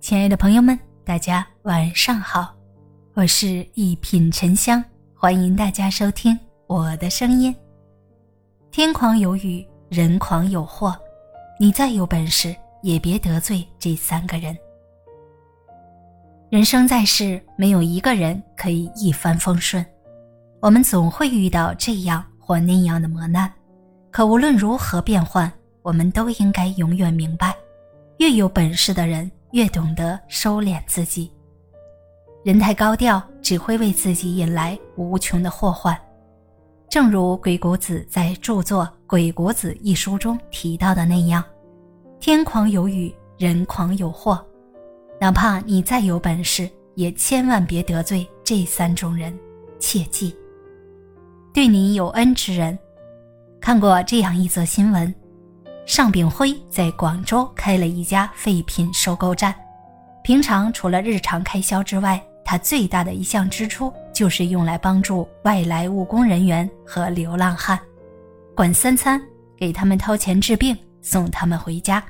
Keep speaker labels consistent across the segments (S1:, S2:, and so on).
S1: 亲爱的朋友们，大家晚上好，我是一品沉香，欢迎大家收听我的声音。天狂有雨，人狂有祸，你再有本事也别得罪这三个人。人生在世，没有一个人可以一帆风顺，我们总会遇到这样或那样的磨难。可无论如何变换，我们都应该永远明白，越有本事的人。越懂得收敛自己，人太高调只会为自己引来无穷的祸患。正如鬼谷子在著作《鬼谷子》一书中提到的那样：“天狂有雨，人狂有祸。”哪怕你再有本事，也千万别得罪这三种人。切记，对你有恩之人。看过这样一则新闻。尚炳辉在广州开了一家废品收购站，平常除了日常开销之外，他最大的一项支出就是用来帮助外来务工人员和流浪汉，管三餐，给他们掏钱治病，送他们回家，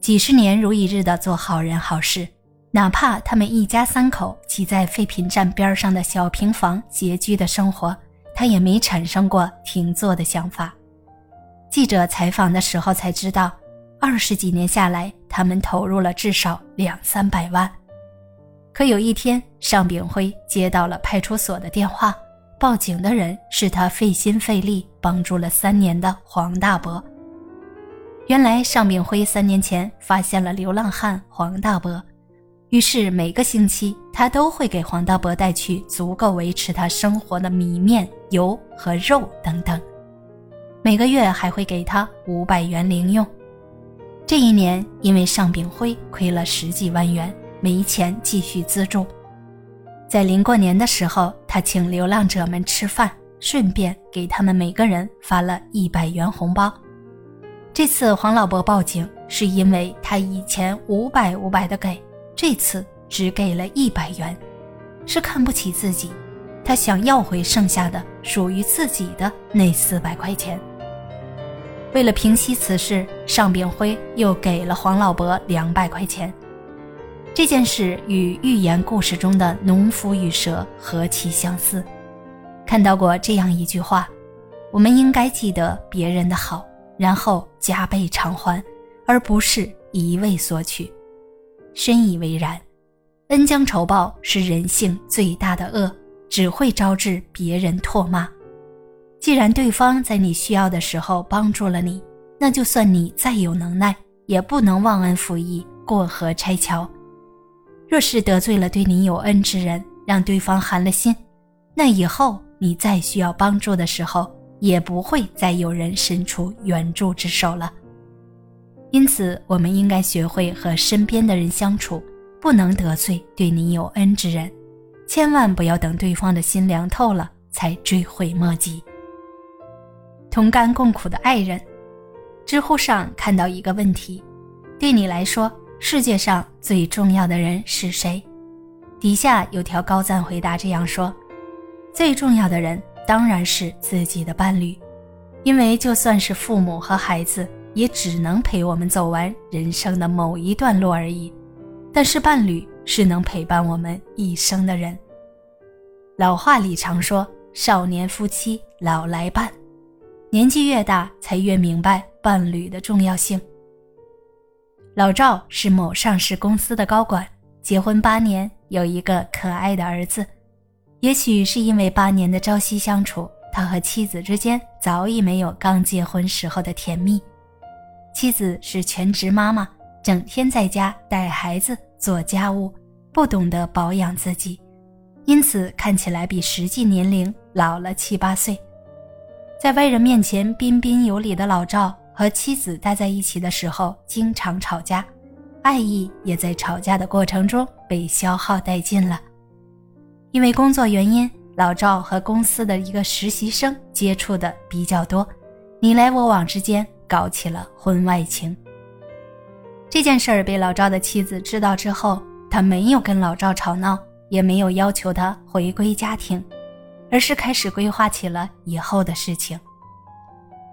S1: 几十年如一日的做好人好事，哪怕他们一家三口挤在废品站边上的小平房拮据的生活，他也没产生过停坐的想法。记者采访的时候才知道，二十几年下来，他们投入了至少两三百万。可有一天，尚炳辉接到了派出所的电话，报警的人是他费心费力帮助了三年的黄大伯。原来，尚炳辉三年前发现了流浪汉黄大伯，于是每个星期他都会给黄大伯带去足够维持他生活的米面、油和肉等等。每个月还会给他五百元零用。这一年，因为尚炳辉亏了十几万元，没钱继续资助。在临过年的时候，他请流浪者们吃饭，顺便给他们每个人发了一百元红包。这次黄老伯报警，是因为他以前五百五百的给，这次只给了一百元，是看不起自己，他想要回剩下的属于自己的那四百块钱。为了平息此事，尚炳辉又给了黄老伯两百块钱。这件事与寓言故事中的农夫与蛇何其相似！看到过这样一句话：我们应该记得别人的好，然后加倍偿还，而不是一味索取。深以为然。恩将仇报是人性最大的恶，只会招致别人唾骂。既然对方在你需要的时候帮助了你，那就算你再有能耐，也不能忘恩负义、过河拆桥。若是得罪了对你有恩之人，让对方寒了心，那以后你再需要帮助的时候，也不会再有人伸出援助之手了。因此，我们应该学会和身边的人相处，不能得罪对你有恩之人，千万不要等对方的心凉透了才追悔莫及。同甘共苦的爱人，知乎上看到一个问题：对你来说，世界上最重要的人是谁？底下有条高赞回答这样说：最重要的人当然是自己的伴侣，因为就算是父母和孩子，也只能陪我们走完人生的某一段路而已。但是伴侣是能陪伴我们一生的人。老话里常说：少年夫妻老来伴。年纪越大，才越明白伴侣的重要性。老赵是某上市公司的高管，结婚八年，有一个可爱的儿子。也许是因为八年的朝夕相处，他和妻子之间早已没有刚结婚时候的甜蜜。妻子是全职妈妈，整天在家带孩子、做家务，不懂得保养自己，因此看起来比实际年龄老了七八岁。在外人面前彬彬有礼的老赵和妻子待在一起的时候，经常吵架，爱意也在吵架的过程中被消耗殆尽了。因为工作原因，老赵和公司的一个实习生接触的比较多，你来我往之间搞起了婚外情。这件事儿被老赵的妻子知道之后，他没有跟老赵吵闹，也没有要求他回归家庭。而是开始规划起了以后的事情。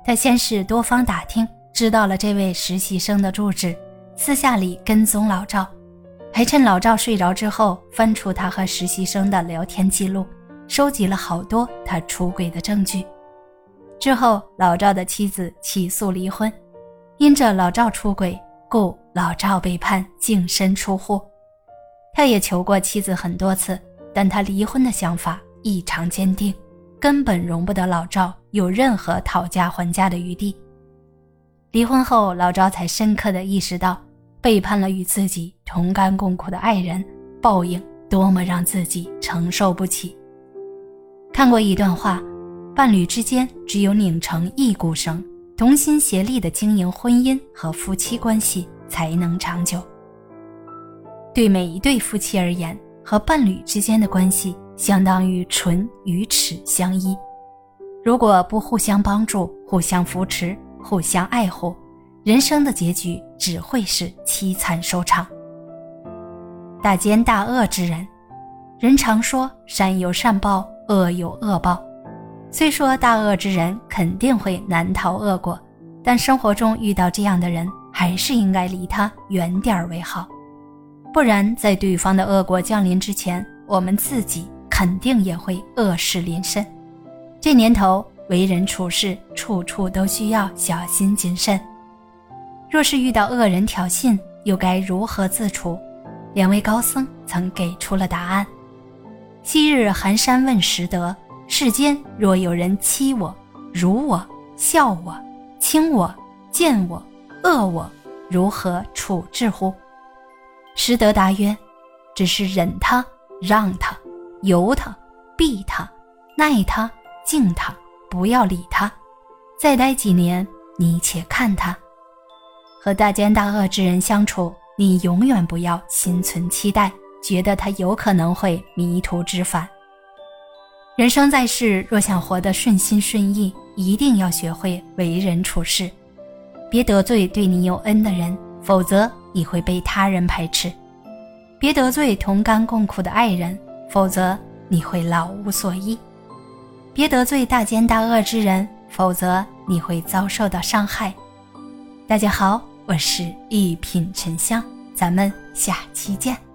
S1: 他先是多方打听，知道了这位实习生的住址，私下里跟踪老赵，还趁老赵睡着之后，翻出他和实习生的聊天记录，收集了好多他出轨的证据。之后，老赵的妻子起诉离婚，因着老赵出轨，故老赵被判净身出户。他也求过妻子很多次，但他离婚的想法异常坚定，根本容不得老赵有任何讨价还价的余地。离婚后，老赵才深刻的意识到，背叛了与自己同甘共苦的爱人，报应多么让自己承受不起。看过一段话，伴侣之间只有拧成一股绳，同心协力的经营婚姻和夫妻关系，才能长久。对每一对夫妻而言，和伴侣之间的关系相当于唇与齿相依。如果不互相帮助、互相扶持、互相爱护，人生的结局只会是凄惨收场。大奸大恶之人，人常说善有善报，恶有恶报。虽说大恶之人肯定会难逃恶果，但生活中遇到这样的人，还是应该离他远点儿为好。不然，在对方的恶果降临之前，我们自己肯定也会恶事临身。这年头，为人处事处处都需要小心谨慎。若是遇到恶人挑衅，又该如何自处？两位高僧曾给出了答案。昔日寒山问拾得：世间若有人欺我、辱我、笑我、轻我、贱我、恶我，如何处置乎？实德答曰：“只是忍他，让他，由他，避他，耐他，敬他，不要理他。再待几年，你且看他。和大奸大恶之人相处，你永远不要心存期待，觉得他有可能会迷途知返。人生在世，若想活得顺心顺意，一定要学会为人处事，别得罪对你有恩的人，否则。”你会被他人排斥，别得罪同甘共苦的爱人，否则你会老无所依；别得罪大奸大恶之人，否则你会遭受到伤害。大家好，我是一品沉香，咱们下期见。